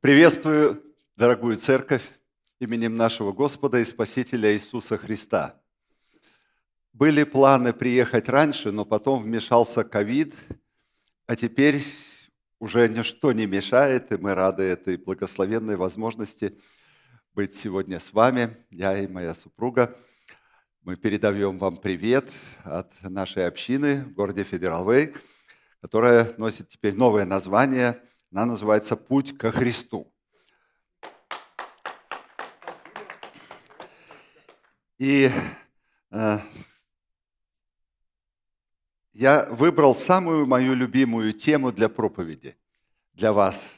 Приветствую, дорогую церковь, именем нашего Господа и Спасителя Иисуса Христа. Были планы приехать раньше, но потом вмешался ковид, а теперь уже ничто не мешает, и мы рады этой благословенной возможности быть сегодня с вами, я и моя супруга. Мы передаем вам привет от нашей общины в городе Федералвей, которая носит теперь новое название – она называется «Путь ко Христу». И э, я выбрал самую мою любимую тему для проповеди, для вас,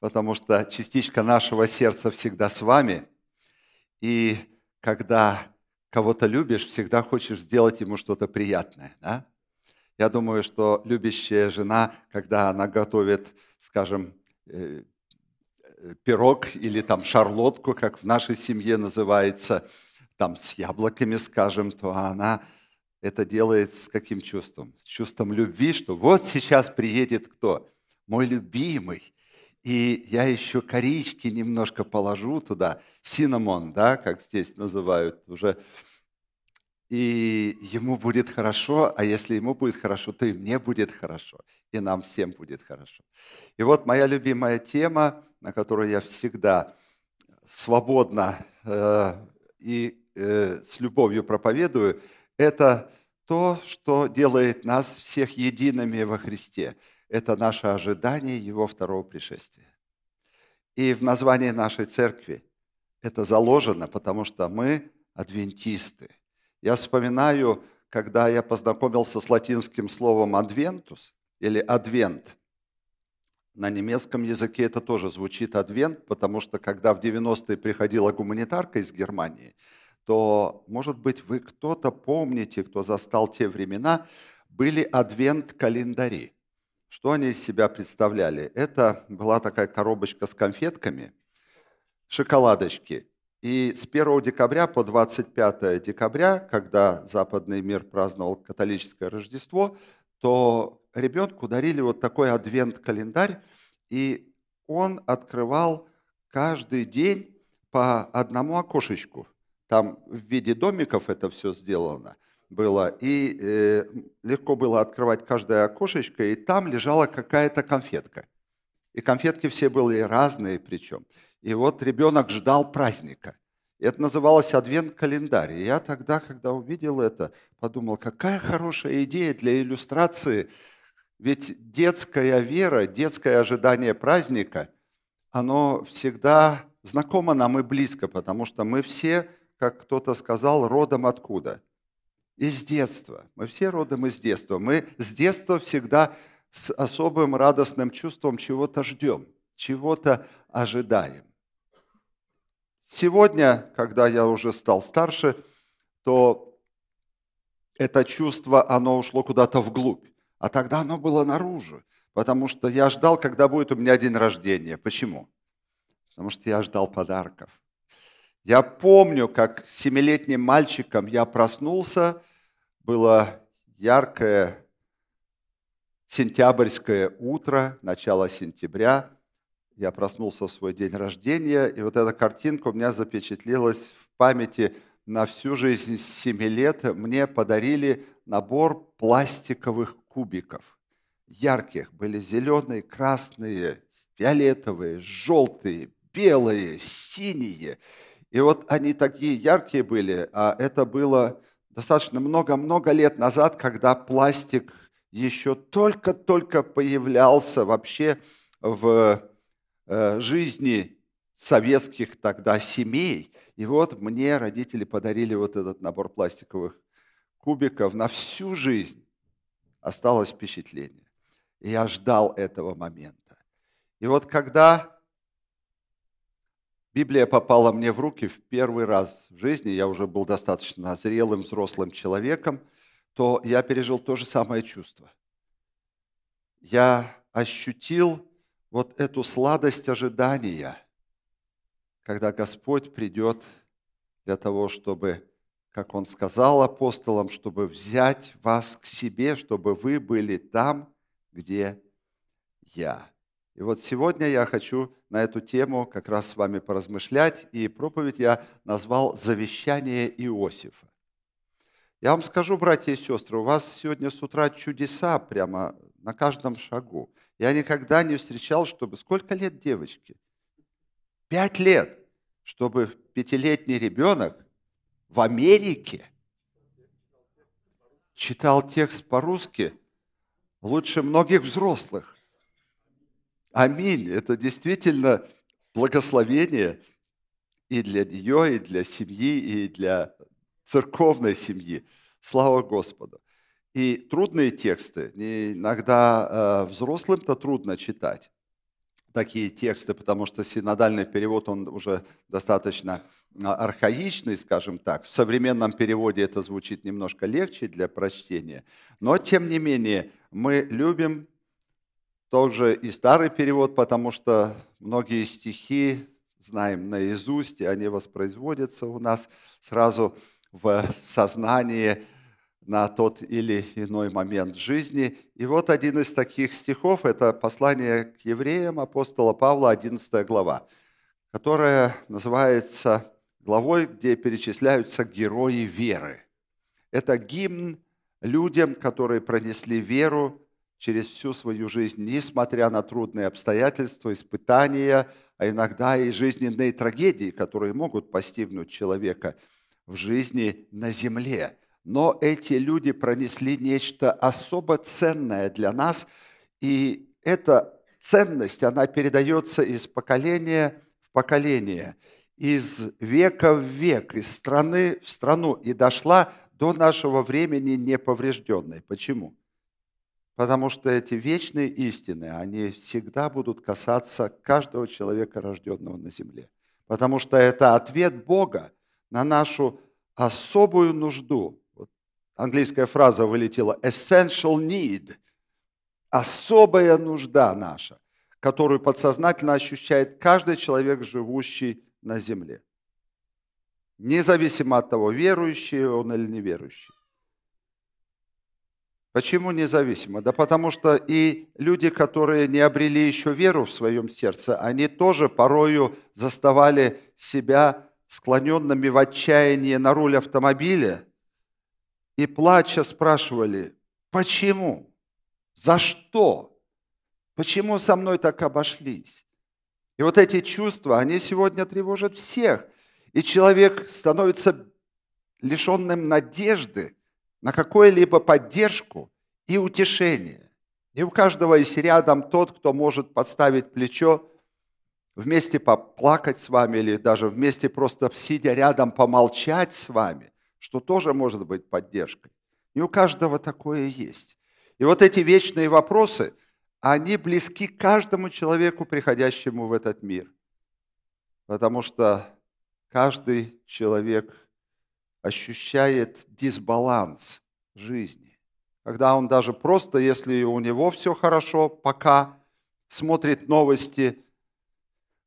потому что частичка нашего сердца всегда с вами. И когда кого-то любишь, всегда хочешь сделать ему что-то приятное. Да? Я думаю, что любящая жена, когда она готовит, скажем, э, э, пирог или там шарлотку, как в нашей семье называется, там с яблоками, скажем, то она это делает с каким чувством? С чувством любви, что вот сейчас приедет кто? Мой любимый. И я еще корички немножко положу туда, синамон, да, как здесь называют уже и ему будет хорошо, а если ему будет хорошо, то и мне будет хорошо, и нам всем будет хорошо. И вот моя любимая тема, на которую я всегда свободно э, и э, с любовью проповедую, это то, что делает нас всех едиными во Христе. Это наше ожидание Его второго пришествия. И в названии нашей церкви это заложено, потому что мы адвентисты – я вспоминаю, когда я познакомился с латинским словом «адвентус» или «адвент». На немецком языке это тоже звучит «адвент», потому что когда в 90-е приходила гуманитарка из Германии, то, может быть, вы кто-то помните, кто застал те времена, были адвент-календари. Что они из себя представляли? Это была такая коробочка с конфетками, шоколадочки, и с 1 декабря по 25 декабря, когда западный мир праздновал католическое Рождество, то ребенку дарили вот такой адвент-календарь, и он открывал каждый день по одному окошечку. Там в виде домиков это все сделано было, и э, легко было открывать каждое окошечко, и там лежала какая-то конфетка. И конфетки все были разные причем. И вот ребенок ждал праздника. Это называлось адвент-календарь. И я тогда, когда увидел это, подумал, какая хорошая идея для иллюстрации. Ведь детская вера, детское ожидание праздника, оно всегда знакомо нам и близко, потому что мы все, как кто-то сказал, родом откуда? Из детства. Мы все родом из детства. Мы с детства всегда с особым радостным чувством чего-то ждем, чего-то ожидаем. Сегодня, когда я уже стал старше, то это чувство, оно ушло куда-то вглубь. А тогда оно было наружу, потому что я ждал, когда будет у меня день рождения. Почему? Потому что я ждал подарков. Я помню, как семилетним мальчиком я проснулся, было яркое сентябрьское утро, начало сентября – я проснулся в свой день рождения, и вот эта картинка у меня запечатлелась в памяти на всю жизнь с 7 лет. Мне подарили набор пластиковых кубиков. Ярких. Были зеленые, красные, фиолетовые, желтые, белые, синие. И вот они такие яркие были, а это было достаточно много-много лет назад, когда пластик еще только-только появлялся вообще в жизни советских тогда семей. И вот мне родители подарили вот этот набор пластиковых кубиков на всю жизнь. Осталось впечатление. И я ждал этого момента. И вот когда Библия попала мне в руки в первый раз в жизни, я уже был достаточно зрелым, взрослым человеком, то я пережил то же самое чувство. Я ощутил вот эту сладость ожидания, когда Господь придет для того, чтобы, как Он сказал апостолам, чтобы взять вас к себе, чтобы вы были там, где я. И вот сегодня я хочу на эту тему как раз с вами поразмышлять, и проповедь я назвал «Завещание Иосифа». Я вам скажу, братья и сестры, у вас сегодня с утра чудеса прямо на каждом шагу. Я никогда не встречал, чтобы... Сколько лет девочки? Пять лет. Чтобы пятилетний ребенок в Америке читал текст по-русски лучше многих взрослых. Аминь. Это действительно благословение и для нее, и для семьи, и для церковной семьи. Слава Господу. И трудные тексты, иногда э, взрослым-то трудно читать такие тексты, потому что синодальный перевод, он уже достаточно а, архаичный, скажем так. В современном переводе это звучит немножко легче для прочтения. Но, тем не менее, мы любим тоже и старый перевод, потому что многие стихи знаем наизусть, и они воспроизводятся у нас сразу в сознании на тот или иной момент жизни. И вот один из таких стихов – это послание к евреям апостола Павла, 11 глава, которая называется главой, где перечисляются герои веры. Это гимн людям, которые пронесли веру через всю свою жизнь, несмотря на трудные обстоятельства, испытания, а иногда и жизненные трагедии, которые могут постигнуть человека в жизни на земле. Но эти люди пронесли нечто особо ценное для нас, и эта ценность, она передается из поколения в поколение, из века в век, из страны в страну, и дошла до нашего времени неповрежденной. Почему? Потому что эти вечные истины, они всегда будут касаться каждого человека, рожденного на земле. Потому что это ответ Бога на нашу особую нужду. Английская фраза вылетела essential need. Особая нужда наша, которую подсознательно ощущает каждый человек, живущий на земле. Независимо от того, верующий он или неверующий. Почему независимо? Да потому что и люди, которые не обрели еще веру в своем сердце, они тоже порою заставали себя склоненными в отчаянии на руль автомобиля и плача спрашивали, почему? За что? Почему со мной так обошлись? И вот эти чувства, они сегодня тревожат всех. И человек становится лишенным надежды на какую-либо поддержку и утешение. И у каждого есть рядом тот, кто может подставить плечо, вместе поплакать с вами или даже вместе просто сидя рядом помолчать с вами, что тоже может быть поддержкой. И у каждого такое есть. И вот эти вечные вопросы, они близки каждому человеку, приходящему в этот мир. Потому что каждый человек ощущает дисбаланс жизни. Когда он даже просто, если у него все хорошо, пока смотрит новости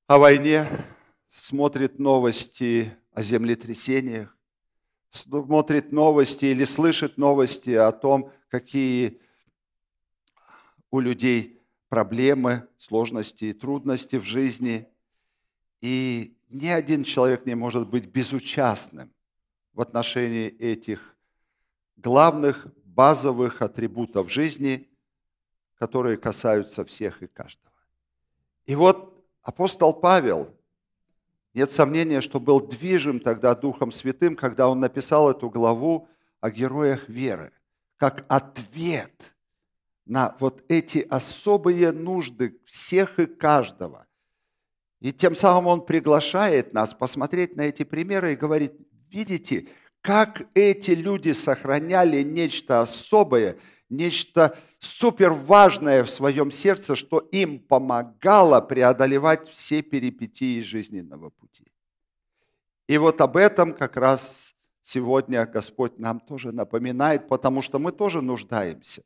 о войне, смотрит новости о землетрясениях, смотрит новости или слышит новости о том, какие у людей проблемы, сложности и трудности в жизни. И ни один человек не может быть безучастным в отношении этих главных базовых атрибутов жизни, которые касаются всех и каждого. И вот апостол Павел, нет сомнения, что был движим тогда Духом Святым, когда он написал эту главу о героях веры, как ответ на вот эти особые нужды всех и каждого. И тем самым он приглашает нас посмотреть на эти примеры и говорит, видите, как эти люди сохраняли нечто особое, нечто супер важное в своем сердце, что им помогало преодолевать все перипетии жизненного пути. И вот об этом как раз сегодня Господь нам тоже напоминает, потому что мы тоже нуждаемся.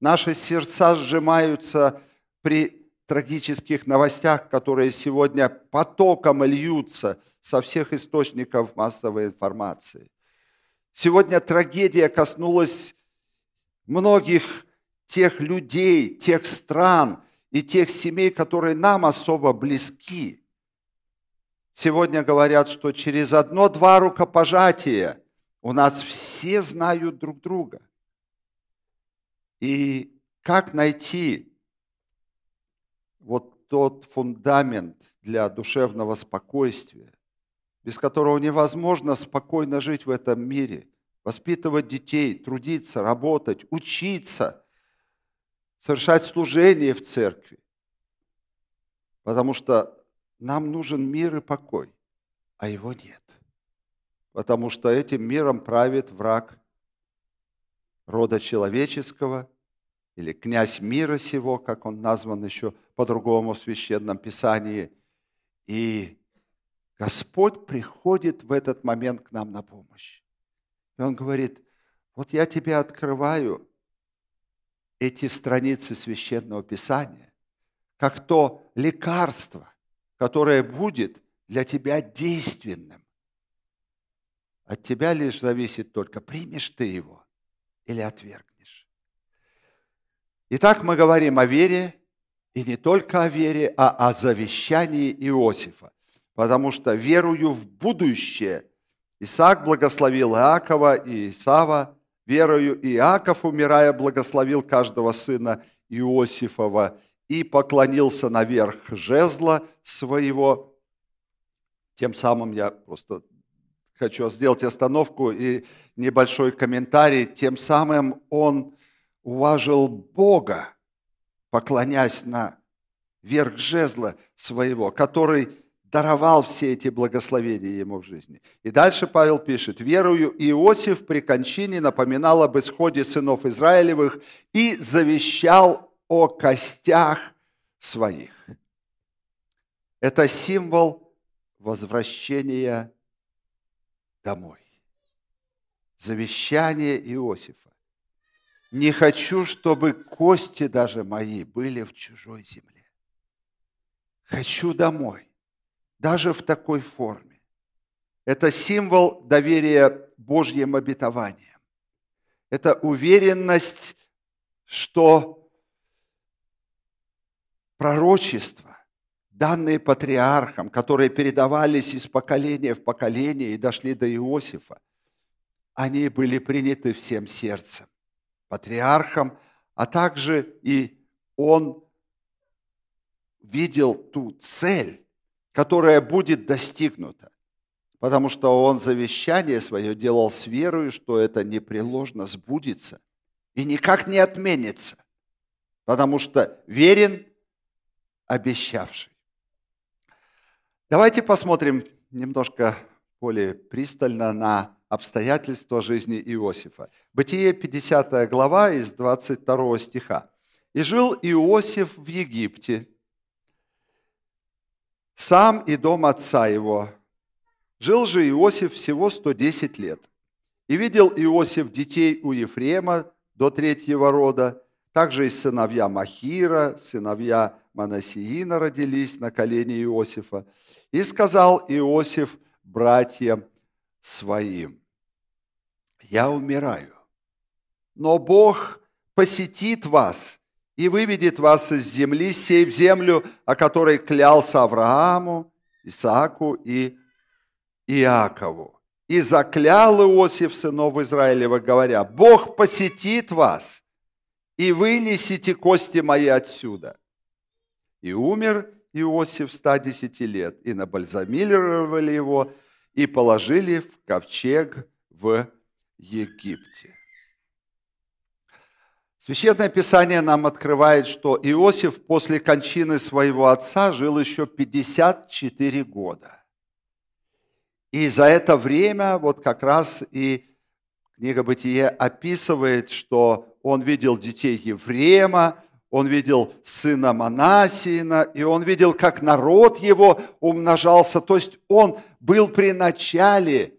Наши сердца сжимаются при трагических новостях, которые сегодня потоком льются со всех источников массовой информации. Сегодня трагедия коснулась многих тех людей, тех стран и тех семей, которые нам особо близки. Сегодня говорят, что через одно-два рукопожатия у нас все знают друг друга. И как найти вот тот фундамент для душевного спокойствия, без которого невозможно спокойно жить в этом мире, воспитывать детей, трудиться, работать, учиться, совершать служение в церкви. Потому что нам нужен мир и покой, а его нет. Потому что этим миром правит враг рода человеческого или князь мира сего, как он назван еще по-другому в Священном Писании. И Господь приходит в этот момент к нам на помощь. И Он говорит, вот я тебе открываю эти страницы Священного Писания, как то лекарство, которое будет для тебя действенным. От тебя лишь зависит только, примешь ты его или отвергнешь. Итак, мы говорим о вере, и не только о вере, а о завещании Иосифа потому что верую в будущее. Исаак благословил Иакова и Исава, верою Иаков, умирая, благословил каждого сына Иосифова и поклонился наверх жезла своего. Тем самым я просто хочу сделать остановку и небольшой комментарий. Тем самым он уважил Бога, поклонясь на верх жезла своего, который даровал все эти благословения ему в жизни. И дальше Павел пишет, «Верую Иосиф при кончине напоминал об исходе сынов Израилевых и завещал о костях своих». Это символ возвращения домой. Завещание Иосифа. Не хочу, чтобы кости даже мои были в чужой земле. Хочу домой даже в такой форме. Это символ доверия Божьим обетованиям. Это уверенность, что пророчества, данные патриархам, которые передавались из поколения в поколение и дошли до Иосифа, они были приняты всем сердцем, патриархом, а также и он видел ту цель, которая будет достигнута. Потому что он завещание свое делал с верой, что это непреложно сбудется и никак не отменится. Потому что верен обещавший. Давайте посмотрим немножко более пристально на обстоятельства жизни Иосифа. Бытие 50 глава из 22 стиха. «И жил Иосиф в Египте, сам и дом отца его. Жил же Иосиф всего 110 лет. И видел Иосиф детей у Ефрема до третьего рода, также и сыновья Махира, сыновья Манасиина родились на колене Иосифа. И сказал Иосиф братьям своим, «Я умираю, но Бог посетит вас и выведет вас из земли сей в землю, о которой клялся Аврааму, Исааку и Иакову. И заклял Иосиф сынов Израилева, говоря, Бог посетит вас, и вынесите кости мои отсюда. И умер Иосиф 110 лет, и набальзамировали его, и положили в ковчег в Египте. Священное Писание нам открывает, что Иосиф после кончины своего отца жил еще 54 года. И за это время вот как раз и книга Бытие описывает, что он видел детей Ефрема, он видел сына Манасиина, и он видел, как народ его умножался. То есть он был при начале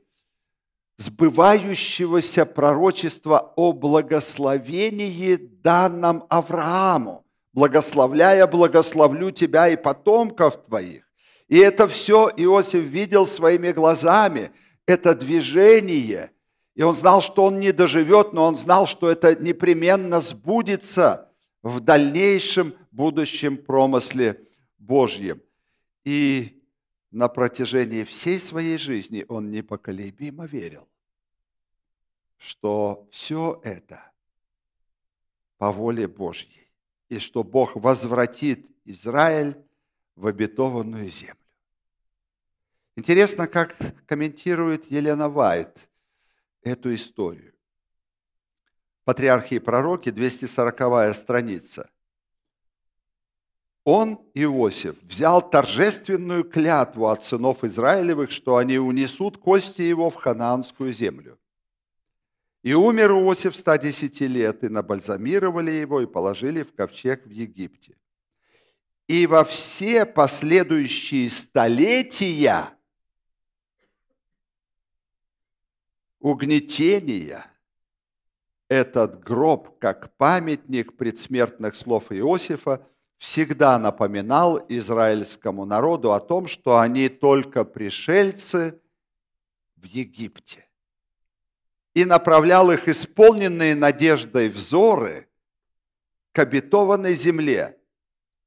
сбывающегося пророчества о благословении данном Аврааму. Благословляя, благословлю тебя и потомков твоих. И это все Иосиф видел своими глазами, это движение. И он знал, что он не доживет, но он знал, что это непременно сбудется в дальнейшем будущем промысле Божьем. И на протяжении всей своей жизни он непоколебимо верил, что все это по воле Божьей, и что Бог возвратит Израиль в обетованную землю. Интересно, как комментирует Елена Вайт эту историю. Патриархи и пророки, 240 страница. Он, Иосиф, взял торжественную клятву от сынов Израилевых, что они унесут кости его в ханаанскую землю. И умер Иосиф 110 лет, и набальзамировали его, и положили в ковчег в Египте. И во все последующие столетия угнетения этот гроб, как памятник предсмертных слов Иосифа, всегда напоминал израильскому народу о том, что они только пришельцы в Египте. И направлял их исполненные надеждой взоры к обетованной земле,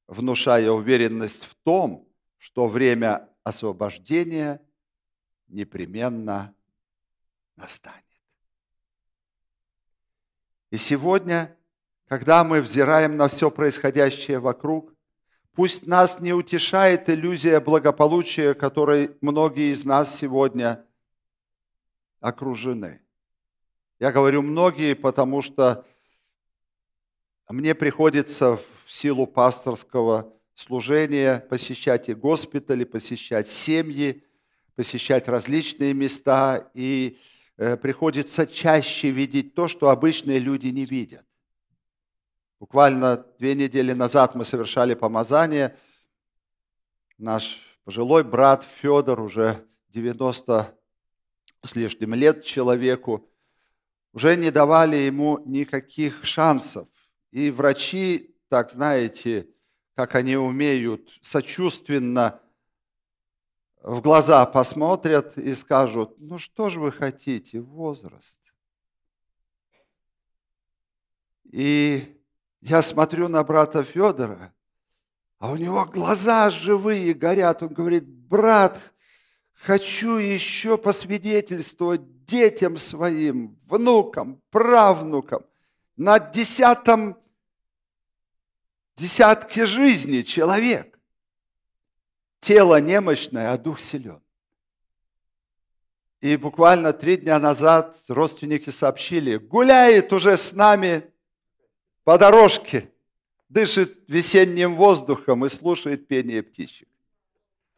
внушая уверенность в том, что время освобождения непременно настанет. И сегодня, когда мы взираем на все происходящее вокруг, пусть нас не утешает иллюзия благополучия, которой многие из нас сегодня окружены. Я говорю многие, потому что мне приходится в силу пасторского служения посещать и госпитали, посещать семьи, посещать различные места. И Э, приходится чаще видеть то, что обычные люди не видят. Буквально две недели назад мы совершали помазание. Наш пожилой брат Федор, уже 90 с лишним лет человеку, уже не давали ему никаких шансов. И врачи, так знаете, как они умеют сочувственно в глаза посмотрят и скажут, ну что же вы хотите, возраст. И я смотрю на брата Федора, а у него глаза живые горят. Он говорит, брат, хочу еще посвидетельствовать детям своим, внукам, правнукам на десятом десятке жизни человек. Тело немощное, а дух силен. И буквально три дня назад родственники сообщили, гуляет уже с нами по дорожке, дышит весенним воздухом и слушает пение птичек.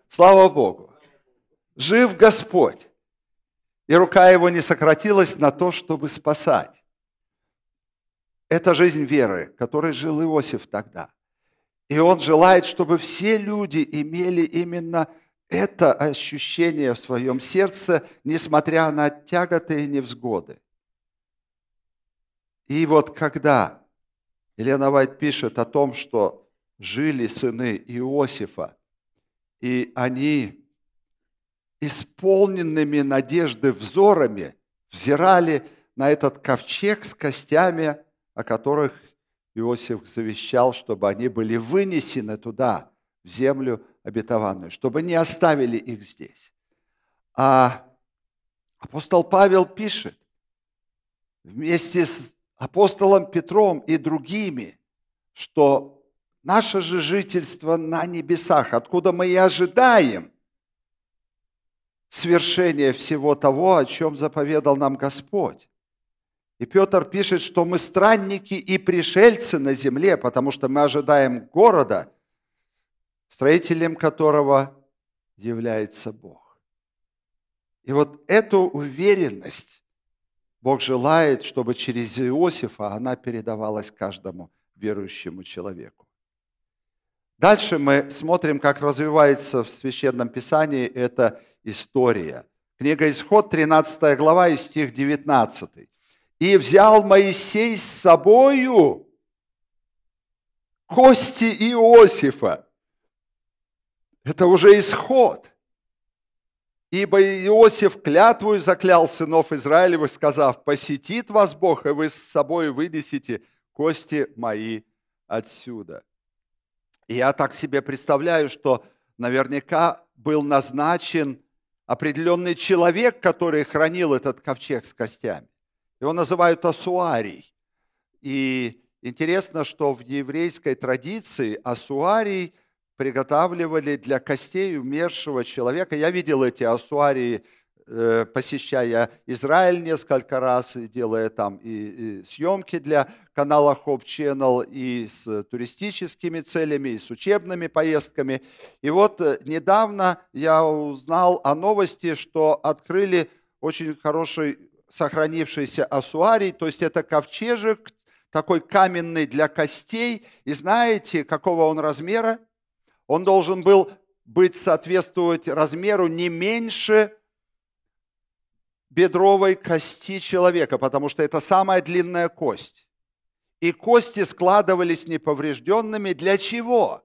Слава Богу! Жив Господь! И рука его не сократилась на то, чтобы спасать. Это жизнь веры, которой жил Иосиф тогда – и Он желает, чтобы все люди имели именно это ощущение в своем сердце, несмотря на тяготы и невзгоды. И вот когда Елена Вайт пишет о том, что жили сыны Иосифа, и они исполненными надежды взорами взирали на этот ковчег с костями, о которых Иосиф завещал, чтобы они были вынесены туда, в землю обетованную, чтобы не оставили их здесь. А апостол Павел пишет, вместе с апостолом Петром и другими, что наше же жительство на небесах, откуда мы и ожидаем свершения всего того, о чем заповедал нам Господь. И Петр пишет, что мы странники и пришельцы на земле, потому что мы ожидаем города, строителем которого является Бог. И вот эту уверенность Бог желает, чтобы через Иосифа она передавалась каждому верующему человеку. Дальше мы смотрим, как развивается в Священном Писании эта история. Книга Исход, 13 глава и стих 19. И взял Моисей с собою кости Иосифа. Это уже исход. Ибо Иосиф клятвую заклял сынов Израилевых, сказав, посетит вас Бог, и вы с собой вынесете кости мои отсюда. И я так себе представляю, что наверняка был назначен определенный человек, который хранил этот ковчег с костями. Его называют асуарий. И интересно, что в еврейской традиции асуарий приготавливали для костей умершего человека. Я видел эти асуарии – Э, посещая Израиль несколько раз, делая там и, съемки для канала Hope Channel, и с туристическими целями, и с учебными поездками. И вот э, недавно я узнал о новости, что открыли очень хороший сохранившийся асуарий, то есть это ковчежек, такой каменный для костей. И знаете, какого он размера? Он должен был быть соответствовать размеру не меньше бедровой кости человека, потому что это самая длинная кость. И кости складывались неповрежденными. Для чего?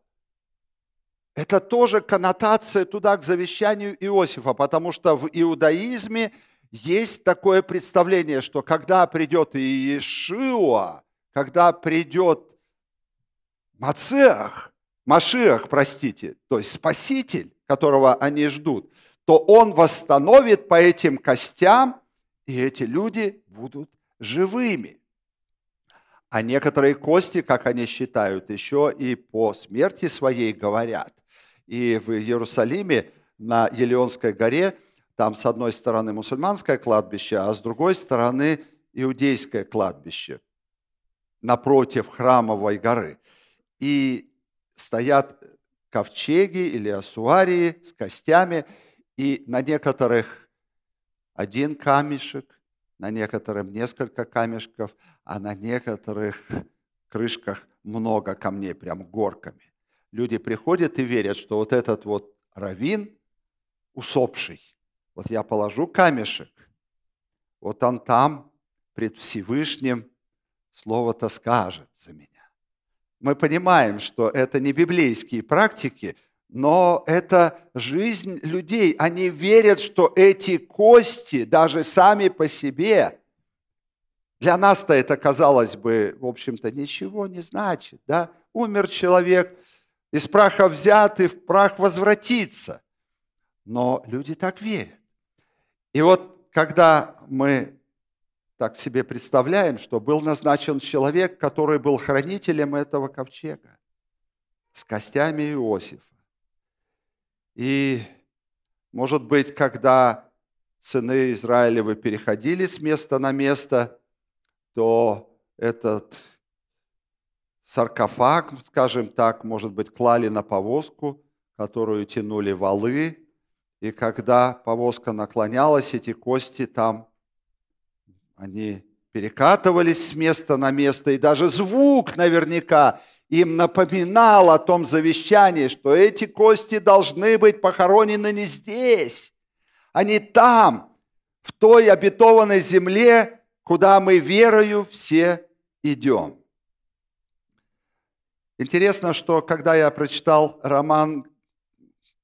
Это тоже коннотация туда к завещанию Иосифа, потому что в иудаизме есть такое представление, что когда придет Иешуа, когда придет Мацеах, Машиах, простите, то есть Спаситель, которого они ждут, то Он восстановит по этим костям, и эти люди будут живыми. А некоторые кости, как они считают, еще и по смерти своей говорят. И в Иерусалиме на Елеонской горе, там с одной стороны мусульманское кладбище, а с другой стороны иудейское кладбище напротив храмовой горы. И стоят ковчеги или асуарии с костями – и на некоторых один камешек, на некоторых несколько камешков, а на некоторых крышках много камней, прям горками. Люди приходят и верят, что вот этот вот равин усопший, вот я положу камешек, вот он там пред Всевышним слово-то скажет за меня. Мы понимаем, что это не библейские практики, но это жизнь людей. Они верят, что эти кости даже сами по себе, для нас-то это, казалось бы, в общем-то, ничего не значит. Да? Умер человек, из праха взят и в прах возвратится. Но люди так верят. И вот когда мы так себе представляем, что был назначен человек, который был хранителем этого ковчега с костями Иосифа, и, может быть, когда сыны Израилевы переходили с места на место, то этот саркофаг, скажем так, может быть, клали на повозку, которую тянули валы, и когда повозка наклонялась, эти кости там, они перекатывались с места на место, и даже звук наверняка им напоминал о том завещании, что эти кости должны быть похоронены не здесь, а не там, в той обетованной земле, куда мы верою все идем. Интересно, что когда я прочитал роман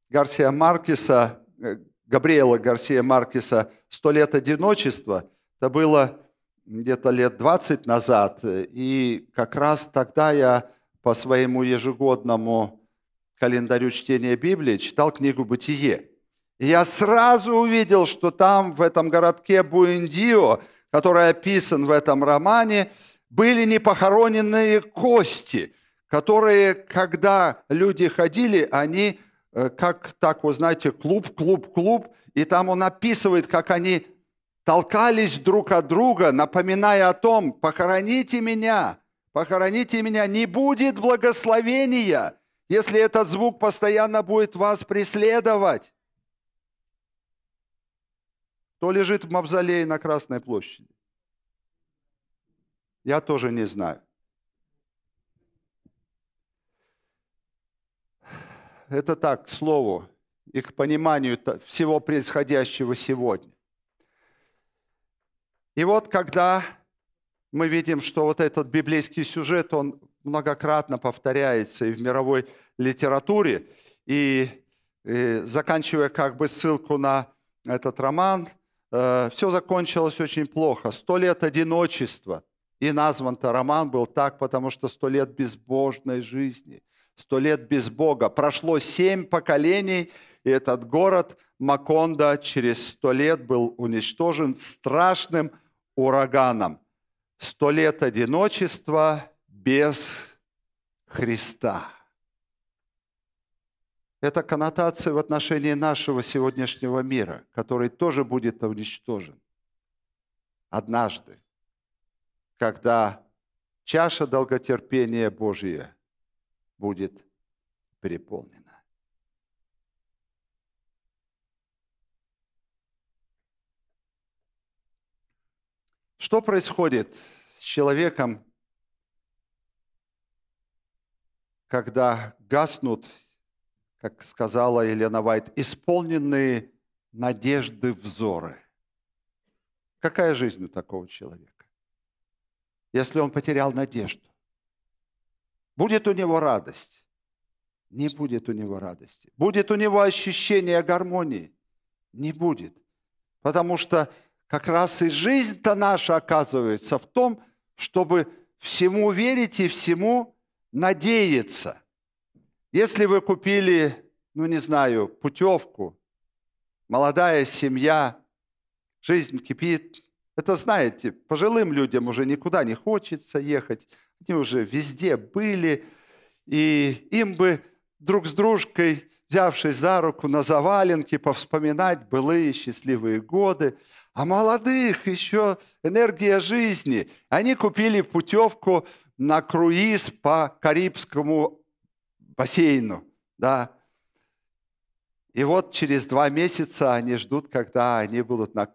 Гарсия Маркеса, э, Габриэла Гарсия Маркеса «Сто лет одиночества», это было где-то лет 20 назад, и как раз тогда я по своему ежегодному календарю чтения Библии читал книгу «Бытие». И я сразу увидел, что там, в этом городке Буэндио, который описан в этом романе, были непохороненные кости, которые, когда люди ходили, они э, как так, вы знаете, клуб, клуб, клуб, и там он описывает, как они толкались друг от друга, напоминая о том, похороните меня, похороните меня, не будет благословения, если этот звук постоянно будет вас преследовать. Кто лежит в мавзолее на Красной площади? Я тоже не знаю. Это так, к слову и к пониманию всего происходящего сегодня. И вот когда мы видим, что вот этот библейский сюжет, он многократно повторяется и в мировой литературе. И, и заканчивая как бы ссылку на этот роман, э, все закончилось очень плохо. Сто лет одиночества. И назван-то роман был так, потому что сто лет безбожной жизни, сто лет без Бога. Прошло семь поколений, и этот город Маконда через сто лет был уничтожен страшным ураганом. Сто лет одиночества без Христа. Это коннотация в отношении нашего сегодняшнего мира, который тоже будет уничтожен однажды, когда чаша долготерпения Божия будет переполнена. Что происходит с человеком, когда гаснут, как сказала Елена Вайт, исполненные надежды взоры? Какая жизнь у такого человека? Если он потерял надежду, будет у него радость? Не будет у него радости. Будет у него ощущение гармонии? Не будет. Потому что как раз и жизнь-то наша оказывается в том, чтобы всему верить и всему надеяться. Если вы купили, ну не знаю, путевку, молодая семья, жизнь кипит. Это, знаете, пожилым людям уже никуда не хочется ехать. Они уже везде были. И им бы друг с дружкой, взявшись за руку на заваленке, повспоминать былые счастливые годы. А молодых еще энергия жизни. Они купили путевку на круиз по Карибскому бассейну. Да. И вот через два месяца они ждут, когда они будут на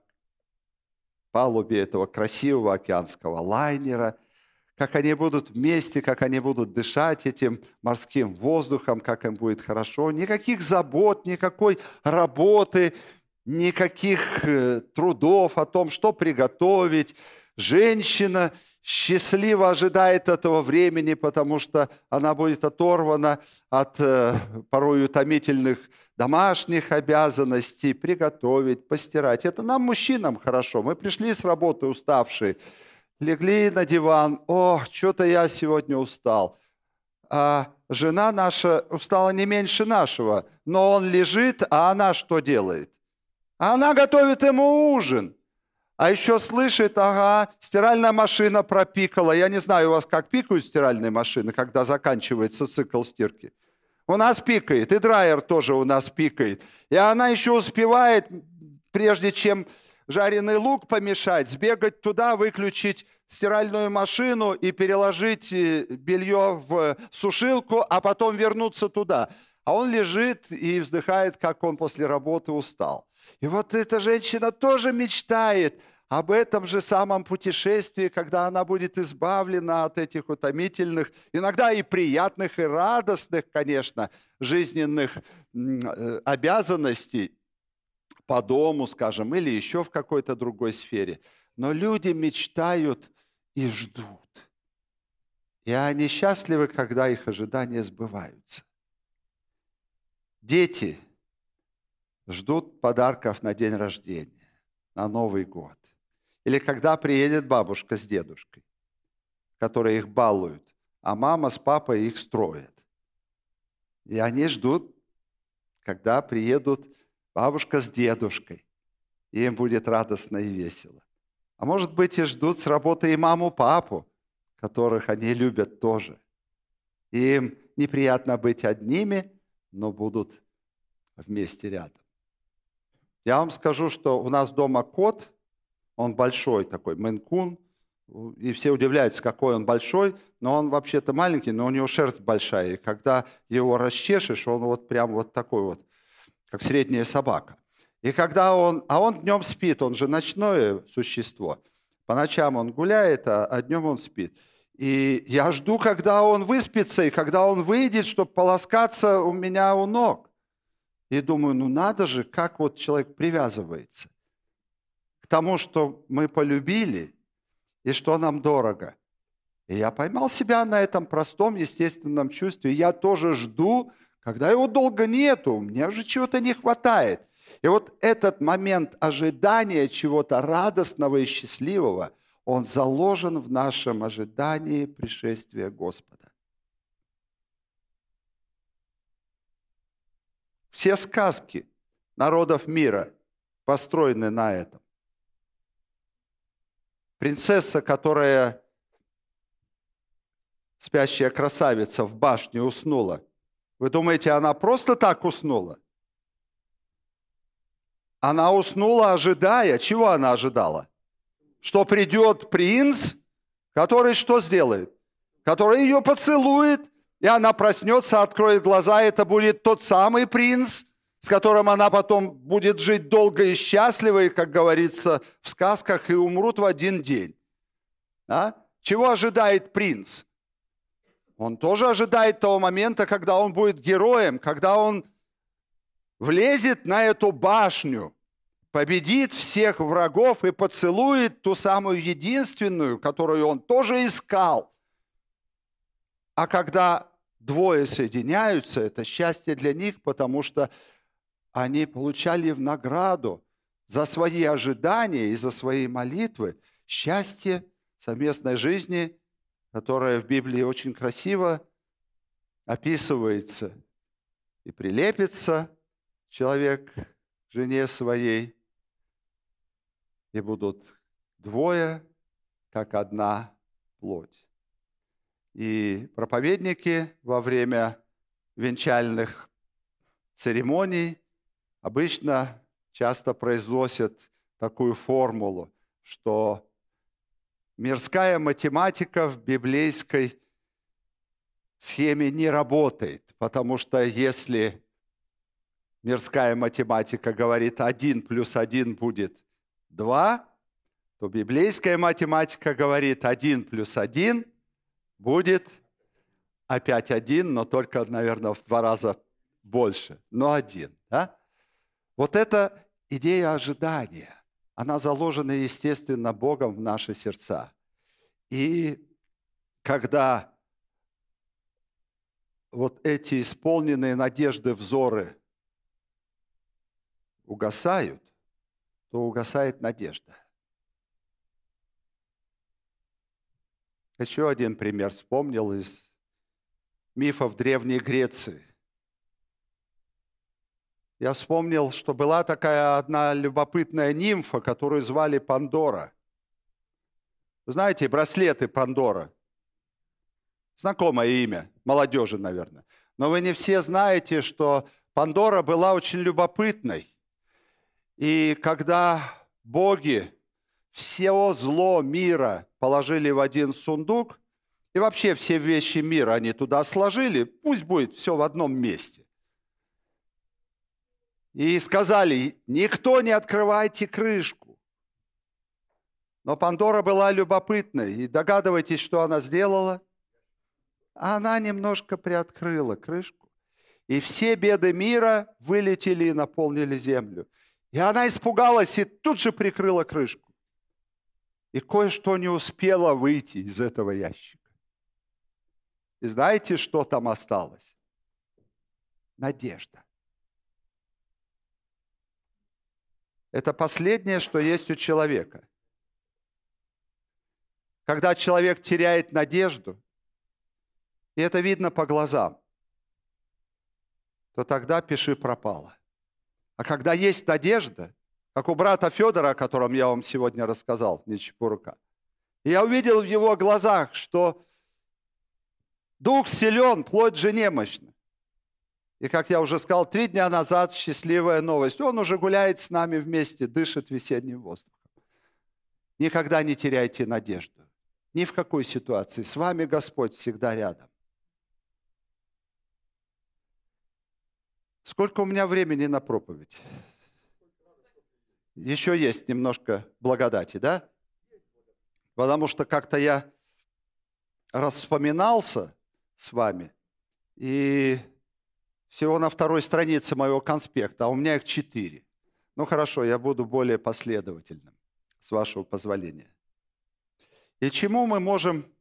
палубе этого красивого океанского лайнера, как они будут вместе, как они будут дышать этим морским воздухом, как им будет хорошо. Никаких забот, никакой работы, никаких э, трудов о том, что приготовить. Женщина счастливо ожидает этого времени, потому что она будет оторвана от э, порой утомительных домашних обязанностей, приготовить, постирать. Это нам, мужчинам, хорошо. Мы пришли с работы уставшие, легли на диван. О, что-то я сегодня устал. А жена наша устала не меньше нашего, но он лежит, а она что делает? Она готовит ему ужин. А еще слышит, ага, стиральная машина пропикала. Я не знаю, у вас как пикают стиральные машины, когда заканчивается цикл стирки. У нас пикает, и драйер тоже у нас пикает. И она еще успевает, прежде чем жареный лук помешать, сбегать туда, выключить стиральную машину и переложить э, белье в сушилку, а потом вернуться туда. А он лежит и вздыхает, как он после работы устал. И вот эта женщина тоже мечтает – об этом же самом путешествии, когда она будет избавлена от этих утомительных, иногда и приятных, и радостных, конечно, жизненных э, обязанностей по дому, скажем, или еще в какой-то другой сфере. Но люди мечтают и ждут. И они счастливы, когда их ожидания сбываются. Дети ждут подарков на день рождения, на Новый год. Или когда приедет бабушка с дедушкой, которые их балуют, а мама с папой их строят. И они ждут, когда приедут бабушка с дедушкой, и им будет радостно и весело. А может быть и ждут с работы и маму, папу, которых они любят тоже. Им неприятно быть одними, но будут вместе рядом. Я вам скажу, что у нас дома кот – он большой такой, мэнкун. И все удивляются, какой он большой, но он вообще-то маленький, но у него шерсть большая. И когда его расчешешь, он вот прям вот такой вот, как средняя собака. И когда он, а он днем спит, он же ночное существо. По ночам он гуляет, а, а днем он спит. И я жду, когда он выспится, и когда он выйдет, чтобы полоскаться у меня у ног. И думаю, ну надо же, как вот человек привязывается к тому, что мы полюбили и что нам дорого. И я поймал себя на этом простом, естественном чувстве. Я тоже жду, когда его долго нету, мне уже чего-то не хватает. И вот этот момент ожидания чего-то радостного и счастливого, Он заложен в нашем ожидании пришествия Господа. Все сказки народов мира построены на этом. Принцесса, которая спящая красавица в башне уснула. Вы думаете, она просто так уснула? Она уснула, ожидая. Чего она ожидала? Что придет принц, который что сделает? Который ее поцелует, и она проснется, откроет глаза, это будет тот самый принц, с которым она потом будет жить долго и счастливо, и, как говорится в сказках, и умрут в один день. А? Чего ожидает принц? Он тоже ожидает того момента, когда он будет героем, когда он влезет на эту башню, победит всех врагов и поцелует ту самую единственную, которую он тоже искал. А когда двое соединяются, это счастье для них, потому что они получали в награду за свои ожидания и за свои молитвы счастье совместной жизни, которая в Библии очень красиво описывается и прилепится человек к жене своей, и будут двое, как одна плоть. И проповедники во время венчальных церемоний обычно часто произносят такую формулу, что мирская математика в библейской схеме не работает, потому что если мирская математика говорит 1 плюс 1 будет 2, то библейская математика говорит 1 плюс 1 будет опять 1, но только, наверное, в два раза больше, но один. Да? Вот эта идея ожидания, она заложена, естественно, Богом в наши сердца. И когда вот эти исполненные надежды взоры угасают, то угасает надежда. Еще один пример вспомнил из мифов Древней Греции – я вспомнил, что была такая одна любопытная нимфа, которую звали Пандора. Вы знаете, браслеты Пандора. Знакомое имя, молодежи, наверное. Но вы не все знаете, что Пандора была очень любопытной. И когда боги все зло мира положили в один сундук, и вообще все вещи мира они туда сложили, пусть будет все в одном месте и сказали, никто не открывайте крышку. Но Пандора была любопытной, и догадывайтесь, что она сделала? Она немножко приоткрыла крышку, и все беды мира вылетели и наполнили землю. И она испугалась и тут же прикрыла крышку. И кое-что не успело выйти из этого ящика. И знаете, что там осталось? Надежда. Это последнее, что есть у человека. Когда человек теряет надежду, и это видно по глазам, то тогда пиши пропало. А когда есть надежда, как у брата Федора, о котором я вам сегодня рассказал, Нечепурука, я увидел в его глазах, что дух силен, плоть же немощна. И, как я уже сказал, три дня назад счастливая новость. Он уже гуляет с нами вместе, дышит весенним воздухом. Никогда не теряйте надежду. Ни в какой ситуации. С вами Господь всегда рядом. Сколько у меня времени на проповедь? Еще есть немножко благодати, да? Потому что как-то я распоминался с вами, и всего на второй странице моего конспекта, а у меня их четыре. Ну хорошо, я буду более последовательным, с вашего позволения. И чему мы можем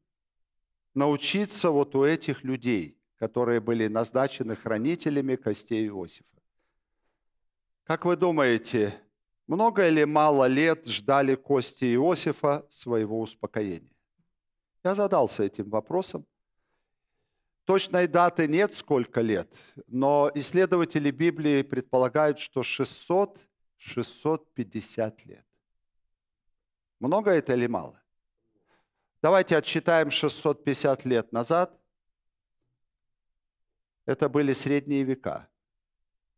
научиться вот у этих людей, которые были назначены хранителями костей Иосифа? Как вы думаете, много или мало лет ждали кости Иосифа своего успокоения? Я задался этим вопросом. Точной даты нет, сколько лет, но исследователи Библии предполагают, что 600-650 лет. Много это или мало? Давайте отсчитаем 650 лет назад. Это были средние века.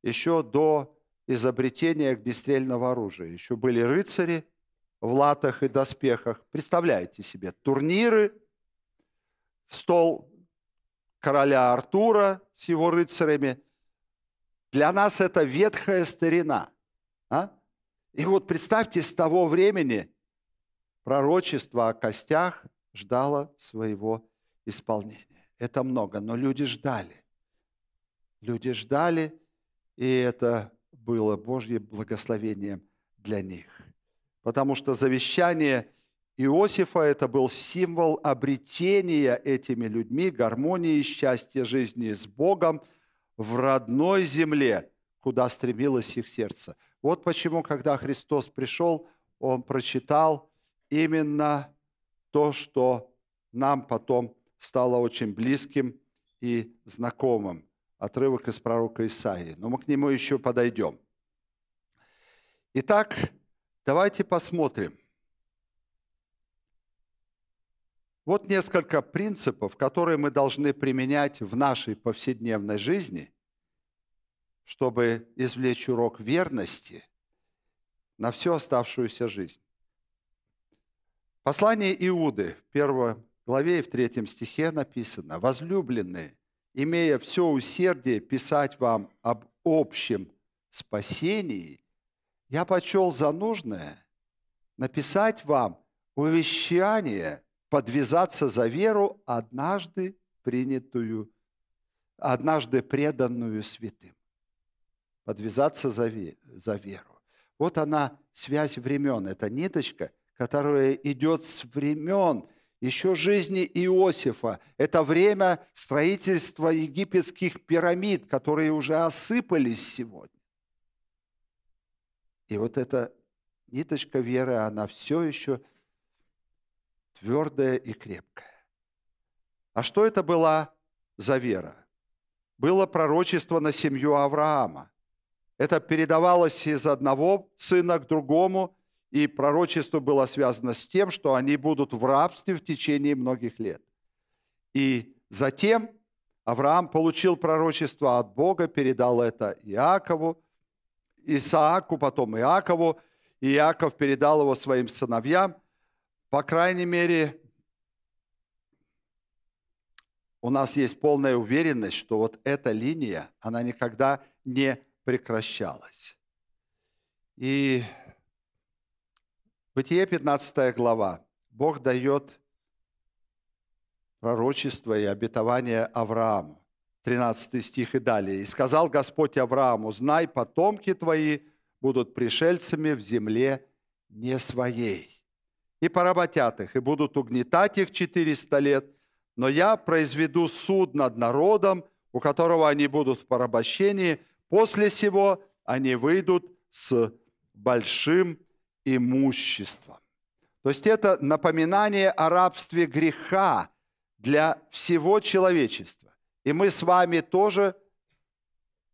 Еще до изобретения огнестрельного оружия. Еще были рыцари в латах и доспехах. Представляете себе, турниры, стол короля Артура с его рыцарями. Для нас это ветхая старина. А? И вот представьте, с того времени пророчество о костях ждало своего исполнения. Это много, но люди ждали. Люди ждали, и это было Божье благословением для них. Потому что завещание Иосифа – это был символ обретения этими людьми гармонии и счастья жизни с Богом в родной земле, куда стремилось их сердце. Вот почему, когда Христос пришел, Он прочитал именно то, что нам потом стало очень близким и знакомым отрывок из пророка Исаии, но мы к нему еще подойдем. Итак, давайте посмотрим. Вот несколько принципов, которые мы должны применять в нашей повседневной жизни, чтобы извлечь урок верности на всю оставшуюся жизнь. Послание Иуды в первой главе и в третьем стихе написано «Возлюбленные, имея все усердие писать вам об общем спасении, я почел за нужное написать вам увещание подвязаться за веру, однажды принятую, однажды преданную святым. Подвязаться за, за веру. Вот она, связь времен, это ниточка, которая идет с времен – еще жизни Иосифа. Это время строительства египетских пирамид, которые уже осыпались сегодня. И вот эта ниточка веры, она все еще твердая и крепкая. А что это была за вера? Было пророчество на семью Авраама. Это передавалось из одного сына к другому – и пророчество было связано с тем, что они будут в рабстве в течение многих лет. И затем Авраам получил пророчество от Бога, передал это Иакову, Исааку, потом Иакову, и Иаков передал его своим сыновьям. По крайней мере, у нас есть полная уверенность, что вот эта линия, она никогда не прекращалась. И Бытие 15 глава. Бог дает пророчество и обетование Аврааму. 13 стих и далее. «И сказал Господь Аврааму, знай, потомки твои будут пришельцами в земле не своей, и поработят их, и будут угнетать их 400 лет, но я произведу суд над народом, у которого они будут в порабощении, после сего они выйдут с большим имуществом. То есть это напоминание о рабстве греха для всего человечества. И мы с вами тоже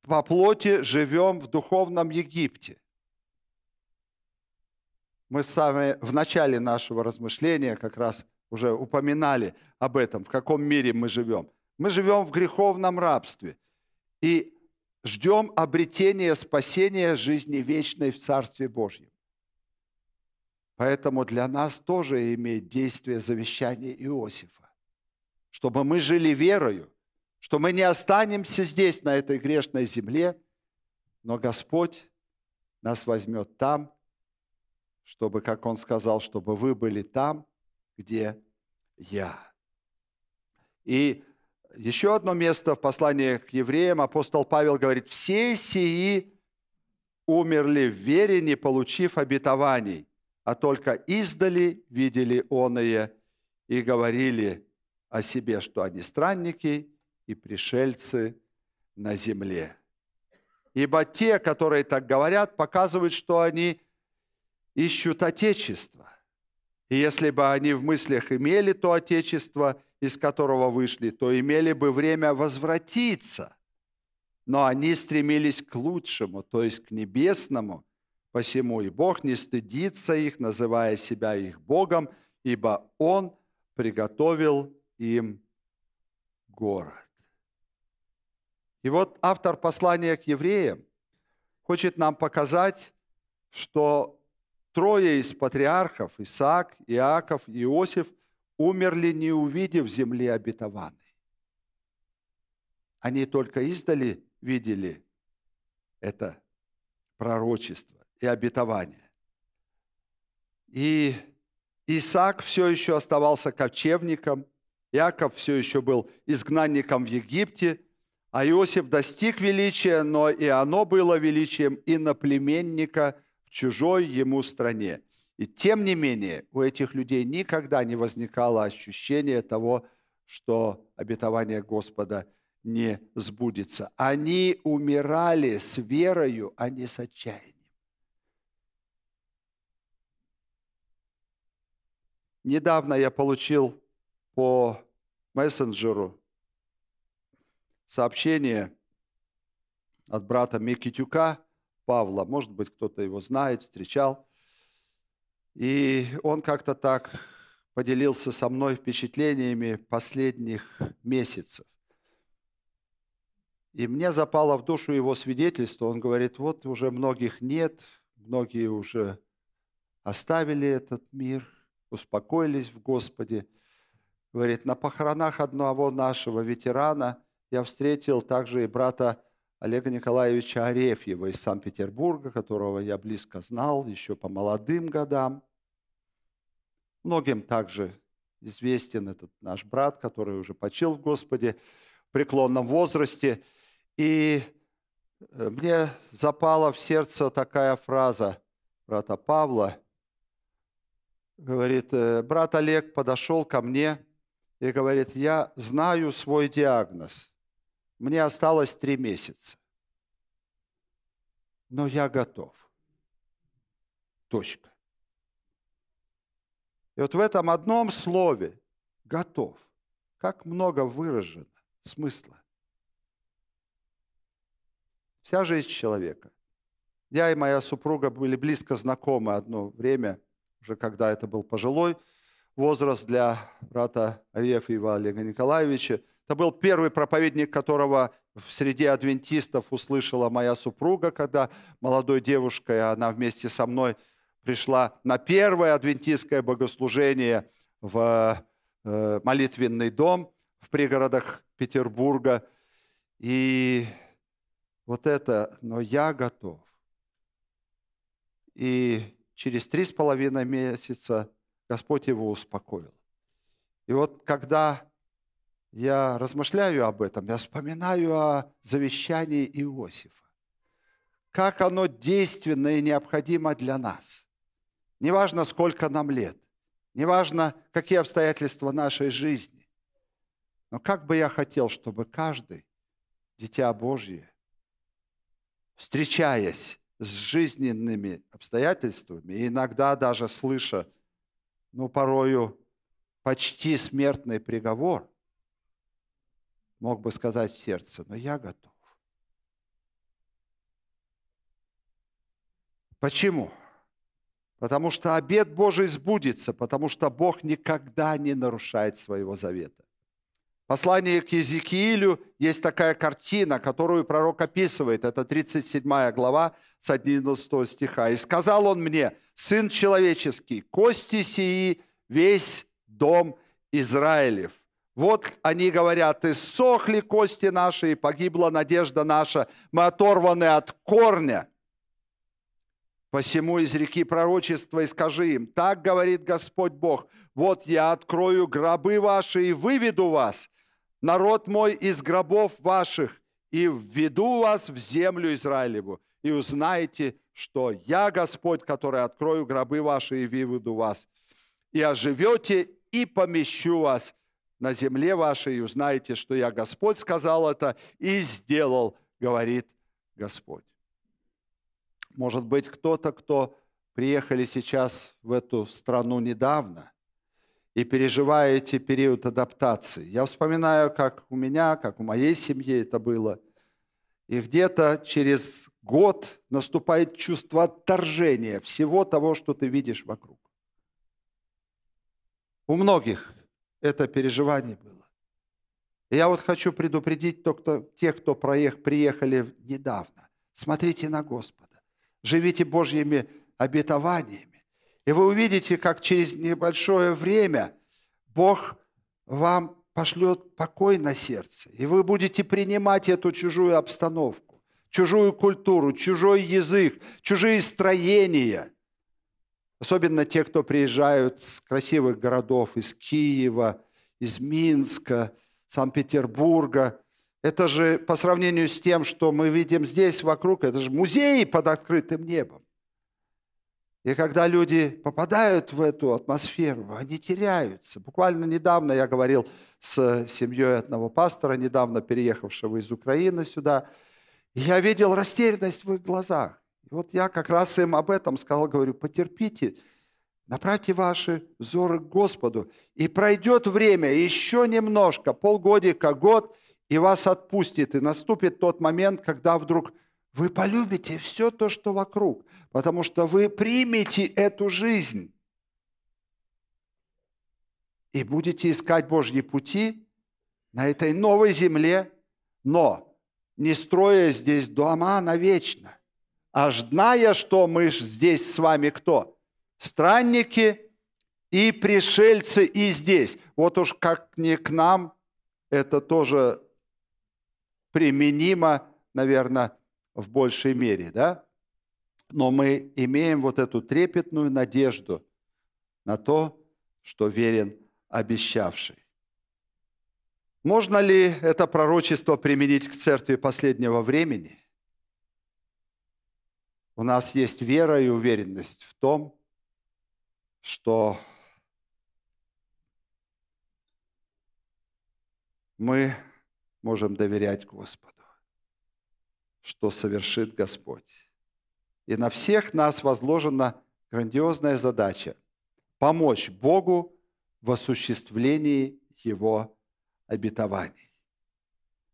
по плоти живем в духовном Египте. Мы с вами в начале нашего размышления как раз уже упоминали об этом, в каком мире мы живем. Мы живем в греховном рабстве и ждем обретения спасения жизни вечной в Царстве Божьем. Поэтому для нас тоже имеет действие завещание Иосифа, чтобы мы жили верою, что мы не останемся здесь, на этой грешной земле, но Господь нас возьмет там, чтобы, как Он сказал, чтобы вы были там, где я. И еще одно место в послании к евреям. Апостол Павел говорит, все сии умерли в вере, не получив обетований, а только издали видели оное и говорили о себе, что они странники и пришельцы на земле. Ибо те, которые так говорят, показывают, что они ищут Отечество. И если бы они в мыслях имели то Отечество, из которого вышли, то имели бы время возвратиться. Но они стремились к лучшему, то есть к небесному. Посему и Бог не стыдится их, называя себя их Богом, ибо Он приготовил им город. И вот автор послания к евреям хочет нам показать, что трое из патриархов, Исаак, Иаков и Иосиф, умерли, не увидев земли обетованной. Они только издали видели это пророчество и обетование. И Исаак все еще оставался кочевником, Иаков все еще был изгнанником в Египте, а Иосиф достиг величия, но и оно было величием иноплеменника в чужой ему стране. И тем не менее, у этих людей никогда не возникало ощущения того, что обетование Господа не сбудется. Они умирали с верою, а не с отчаянием. Недавно я получил по мессенджеру сообщение от брата Микитюка Павла. Может быть, кто-то его знает, встречал. И он как-то так поделился со мной впечатлениями последних месяцев. И мне запало в душу его свидетельство. Он говорит, вот уже многих нет, многие уже оставили этот мир, успокоились в Господе. Говорит, на похоронах одного нашего ветерана я встретил также и брата Олега Николаевича Арефьева из Санкт-Петербурга, которого я близко знал еще по молодым годам. Многим также известен этот наш брат, который уже почил в Господе в преклонном возрасте. И э, мне запала в сердце такая фраза брата Павла. Говорит, «Э, брат Олег подошел ко мне и говорит, я знаю свой диагноз. Мне осталось три месяца но я готов. Точка. И вот в этом одном слове «готов» как много выражено смысла. Вся жизнь человека. Я и моя супруга были близко знакомы одно время, уже когда это был пожилой возраст для брата Арефьева Олега Николаевича. Это был первый проповедник, которого в среде адвентистов услышала моя супруга, когда молодой девушкой, она вместе со мной пришла на первое адвентистское богослужение в э, молитвенный дом в пригородах Петербурга. И вот это, но я готов. И через три с половиной месяца Господь его успокоил. И вот когда я размышляю об этом, я вспоминаю о завещании Иосифа. Как оно действенно и необходимо для нас. Неважно, сколько нам лет, неважно, какие обстоятельства нашей жизни. Но как бы я хотел, чтобы каждый, дитя Божье, встречаясь с жизненными обстоятельствами, иногда даже слыша, ну, порою почти смертный приговор – мог бы сказать сердце, но я готов. Почему? Потому что обет Божий сбудется, потому что Бог никогда не нарушает своего завета. Послание к Езекиилю есть такая картина, которую пророк описывает. Это 37 глава с 11 стиха. «И сказал он мне, сын человеческий, кости сии весь дом Израилев. Вот они говорят, иссохли кости наши, и погибла надежда наша, мы оторваны от корня. Посему из реки пророчества и скажи им, так говорит Господь Бог, вот я открою гробы ваши и выведу вас, народ мой из гробов ваших, и введу вас в землю Израилеву, и узнаете, что я Господь, который открою гробы ваши и выведу вас, и оживете, и помещу вас на земле вашей, и узнаете, что я Господь сказал это и сделал, говорит Господь. Может быть, кто-то, кто приехали сейчас в эту страну недавно и переживаете период адаптации. Я вспоминаю, как у меня, как у моей семьи это было. И где-то через год наступает чувство отторжения всего того, что ты видишь вокруг. У многих это переживание было. И я вот хочу предупредить то, кто, тех, кто проех, приехали недавно. Смотрите на Господа. Живите Божьими обетованиями. И вы увидите, как через небольшое время Бог вам пошлет покой на сердце. И вы будете принимать эту чужую обстановку, чужую культуру, чужой язык, чужие строения. Особенно те, кто приезжают с красивых городов, из Киева, из Минска, Санкт-Петербурга. Это же по сравнению с тем, что мы видим здесь вокруг, это же музеи под открытым небом. И когда люди попадают в эту атмосферу, они теряются. Буквально недавно я говорил с семьей одного пастора, недавно переехавшего из Украины сюда. И я видел растерянность в их глазах. И вот я как раз им об этом сказал, говорю, потерпите, направьте ваши взоры к Господу. И пройдет время, еще немножко, полгодика, год, и вас отпустит. И наступит тот момент, когда вдруг вы полюбите все то, что вокруг, потому что вы примете эту жизнь и будете искать Божьи пути на этой новой земле, но не строя здесь дома навечно, а зная, что мы здесь с вами кто? Странники и пришельцы и здесь. Вот уж как не к нам, это тоже применимо, наверное, в большей мере, да? Но мы имеем вот эту трепетную надежду на то, что верен обещавший. Можно ли это пророчество применить к церкви последнего времени? У нас есть вера и уверенность в том, что мы можем доверять Господу что совершит Господь. И на всех нас возложена грандиозная задача – помочь Богу в осуществлении Его обетований.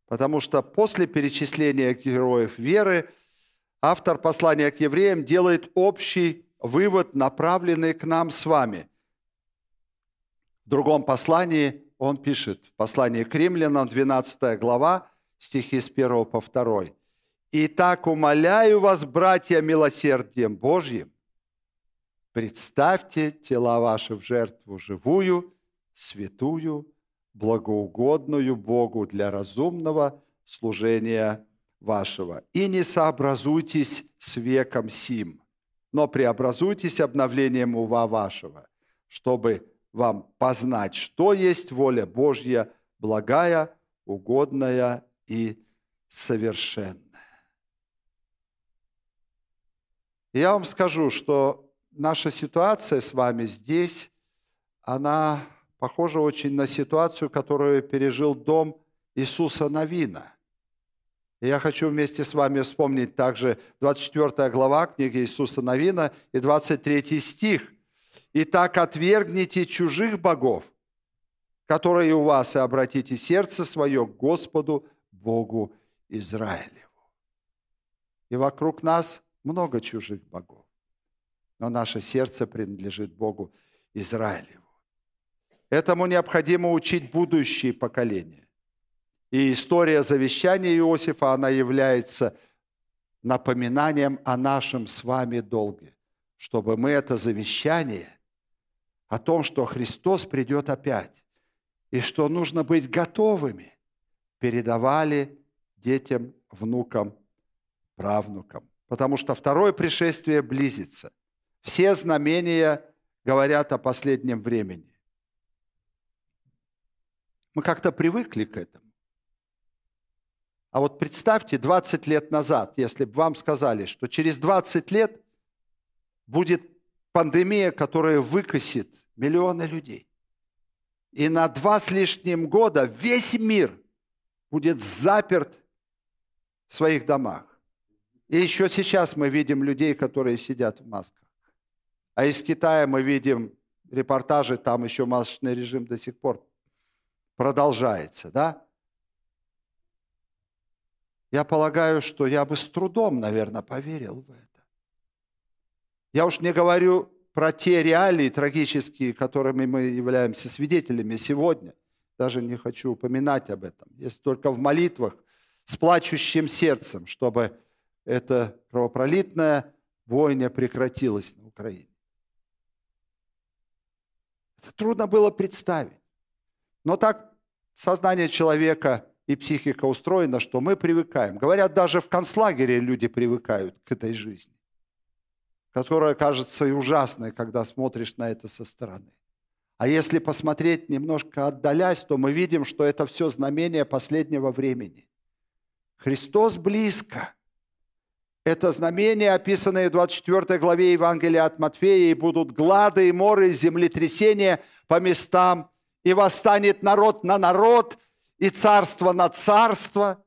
Потому что после перечисления героев веры автор послания к евреям делает общий вывод, направленный к нам с вами. В другом послании он пишет, послание к римлянам, 12 глава, стихи с 1 по 2. Итак, умоляю вас, братья, милосердием Божьим, представьте тела ваши в жертву живую, святую, благоугодную Богу для разумного служения вашего. И не сообразуйтесь с веком сим, но преобразуйтесь обновлением ума вашего, чтобы вам познать, что есть воля Божья, благая, угодная и совершенная. Я вам скажу, что наша ситуация с вами здесь, она похожа очень на ситуацию, которую пережил дом Иисуса Навина. И я хочу вместе с вами вспомнить также 24 глава книги Иисуса Навина и 23 стих. «Итак, отвергните чужих богов, которые у вас, и обратите сердце свое к Господу, Богу Израилеву». И вокруг нас – много чужих богов. Но наше сердце принадлежит Богу Израилеву. Этому необходимо учить будущие поколения. И история завещания Иосифа, она является напоминанием о нашем с вами долге, чтобы мы это завещание о том, что Христос придет опять, и что нужно быть готовыми, передавали детям, внукам, правнукам потому что второе пришествие близится. Все знамения говорят о последнем времени. Мы как-то привыкли к этому. А вот представьте, 20 лет назад, если бы вам сказали, что через 20 лет будет пандемия, которая выкосит миллионы людей. И на два с лишним года весь мир будет заперт в своих домах. И еще сейчас мы видим людей, которые сидят в масках. А из Китая мы видим репортажи, там еще масочный режим до сих пор продолжается, да? Я полагаю, что я бы с трудом, наверное, поверил в это. Я уж не говорю про те реалии трагические, которыми мы являемся свидетелями сегодня. Даже не хочу упоминать об этом. Есть только в молитвах с плачущим сердцем, чтобы эта кровопролитная бойня прекратилась на Украине. Это трудно было представить. Но так сознание человека и психика устроена, что мы привыкаем. Говорят, даже в концлагере люди привыкают к этой жизни, которая кажется и ужасной, когда смотришь на это со стороны. А если посмотреть немножко отдалясь, то мы видим, что это все знамение последнего времени. Христос близко. Это знамение, описанное в 24 главе Евангелия от Матфея, и будут глады и моры, и землетрясения по местам, и восстанет народ на народ – и царство на царство,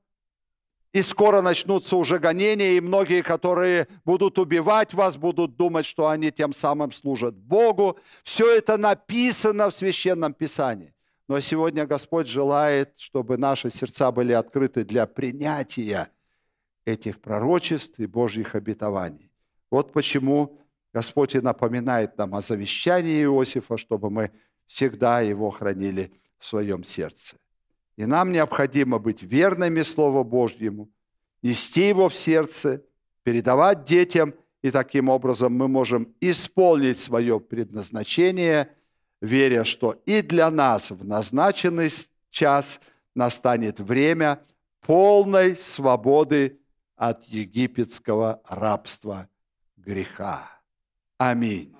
и скоро начнутся уже гонения, и многие, которые будут убивать вас, будут думать, что они тем самым служат Богу. Все это написано в Священном Писании. Но сегодня Господь желает, чтобы наши сердца были открыты для принятия этих пророчеств и Божьих обетований. Вот почему Господь и напоминает нам о завещании Иосифа, чтобы мы всегда его хранили в своем сердце. И нам необходимо быть верными Слову Божьему, нести его в сердце, передавать детям, и таким образом мы можем исполнить свое предназначение, веря, что и для нас в назначенный час настанет время полной свободы от египетского рабства греха. Аминь.